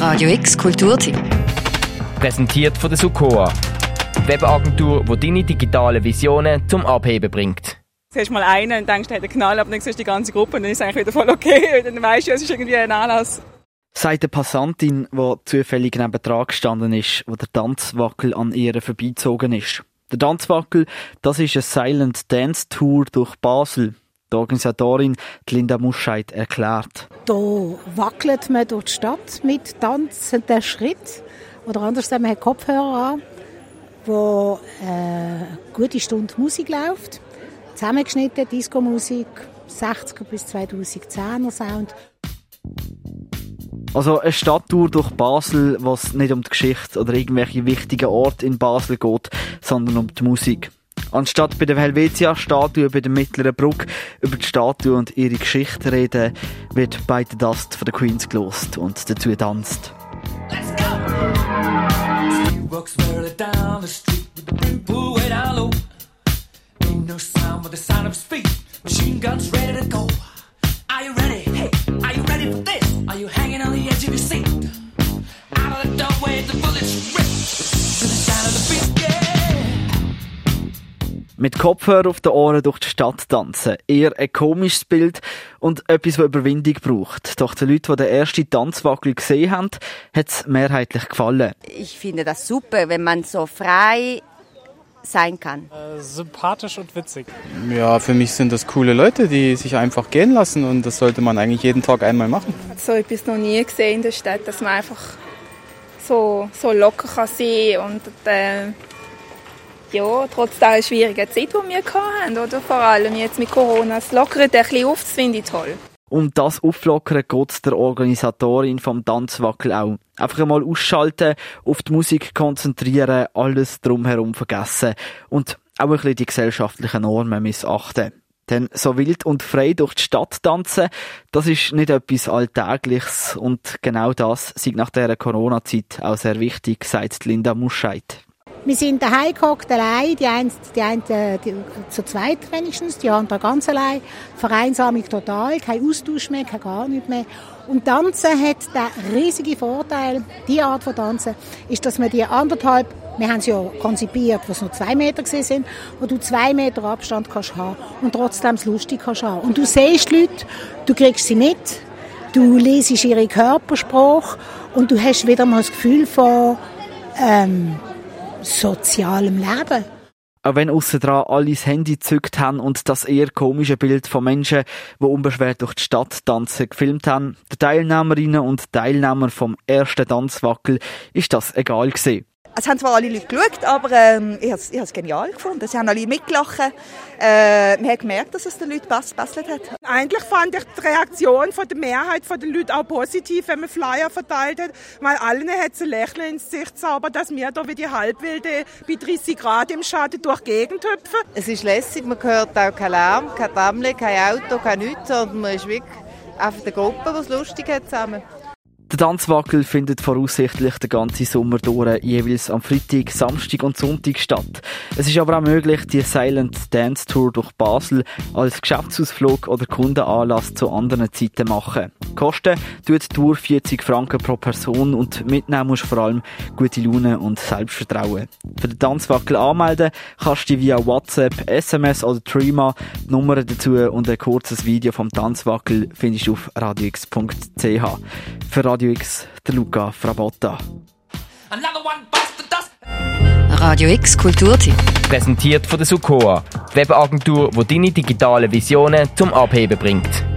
Radio X Kulturteam. Präsentiert von der Sukoa. Die Webagentur, die deine digitalen Visionen zum Abheben bringt. Siehst mal einen und denkst, der hat einen Knall, aber dann siehst du die ganze Gruppe und dann ist es eigentlich wieder voll okay. Dann weißt du, es ist irgendwie ein Anlass. Sagt eine Passantin, die zufällig neben dran gestanden ist, wo der Tanzwackel an ihr vorbeizogen ist. Der Tanzwackel, das ist eine Silent Dance Tour durch Basel. Die Organisatorin Linda Muscheid erklärt. Da wackelt man durch die Stadt mit tanzenden Schritt. Oder anders gesagt, man hat Kopfhörer an, wo äh, eine gute Stunde Musik läuft. Zusammengeschnitten, Disco-Musik, 60er bis 2010er Sound. Also eine Stadttour durch Basel, was nicht um die Geschichte oder irgendwelche wichtigen Orte in Basel geht, sondern um die Musik. Anstatt bei der Helvetia-Statue bei der Mittleren Brücke über die Statue und ihre Geschichte reden, wird bei der Dust von der Queens gelost und dazu tanzt. Machine guns ready to go. Mit Kopfhörer auf den Ohren durch die Stadt tanzen. Eher ein komisches Bild und etwas, das Überwindung braucht. Doch den Leuten, die den ersten Tanzwackel gesehen haben, hat es mehrheitlich gefallen. Ich finde das super, wenn man so frei sein kann. Äh, sympathisch und witzig. Ja, für mich sind das coole Leute, die sich einfach gehen lassen und das sollte man eigentlich jeden Tag einmal machen. So etwas noch nie gesehen in der Stadt, dass man einfach so, so locker kann sein und äh, ja, trotz der schwierigen Zeit, die wir hatten, oder vor allem jetzt mit Corona, es lockert ein bisschen auf, das finde ich toll. Um das auflockern geht der Organisatorin vom Tanzwackel auch. Einfach einmal ausschalten, auf die Musik konzentrieren, alles drumherum vergessen und auch ein bisschen die gesellschaftlichen Normen missachten. Denn so wild und frei durch die Stadt tanzen, das ist nicht etwas Alltägliches und genau das sieht nach der Corona-Zeit auch sehr wichtig, sagt Linda Muscheid. Wir sind daheim gehockt, allein, die einen, die einen die, zu zweit wenigstens, die anderen ganz allein. Vereinsamung total, kein Austausch mehr, kein gar nichts mehr. Und Tanzen hat den riesigen Vorteil, die Art von Tanzen, ist, dass man die anderthalb, wir haben es ja konzipiert, wo es nur zwei Meter sind, wo du zwei Meter Abstand kannst haben und trotzdem es lustig kannst haben. Und du siehst die Leute, du kriegst sie mit, du lesest ihre Körpersprache und du hast wieder mal das Gefühl von, ähm, sozialem Leben. Auch wenn aussendran alle das Handy gezückt haben und das eher komische Bild von Menschen, die unbeschwert durch die Stadt tanzen, gefilmt haben, den Teilnehmerinnen und Teilnehmern vom ersten Tanzwackel ist das egal gewesen. Es haben zwar alle Leute geschaut, aber ähm, ich habe es genial gefunden. Sie haben alle mitgelacht. Äh, man hat gemerkt, dass es den Leuten gebesselt hat. Eigentlich fand ich die Reaktion von der Mehrheit der Leute auch positiv, wenn man Flyer verteilt hat, weil allen hat es ein Lächeln ins Gesicht zaubert, dass wir da wie die Halbwilde bei 30 Grad im Schatten durch die Gegend hüpfen. Es ist lässig, man hört auch keinen Lärm, kein Bammel, kein Auto, kein nichts, sondern man ist wirklich einfach eine Gruppe, die es lustig hat zusammen. Tanzwackel findet voraussichtlich den ganzen Sommer durch, jeweils am Freitag, Samstag und Sonntag statt. Es ist aber auch möglich, die Silent Dance Tour durch Basel als Geschäftsausflug oder Kundenanlass zu anderen Zeiten machen. Kosten tut die Tour 40 Franken pro Person und mitnehmen musst vor allem gute Laune und Selbstvertrauen. Für den Tanzwackel anmelden kannst du dich via WhatsApp, SMS oder Trima die Nummern dazu und ein kurzes Video vom Tanzwackel findest du auf radiox.ch. Für Radio X, der Luca Frabotta. Radio X Kulturteam. Präsentiert von der Sukoa, die Webagentur, die deine digitalen Visionen zum Abheben bringt.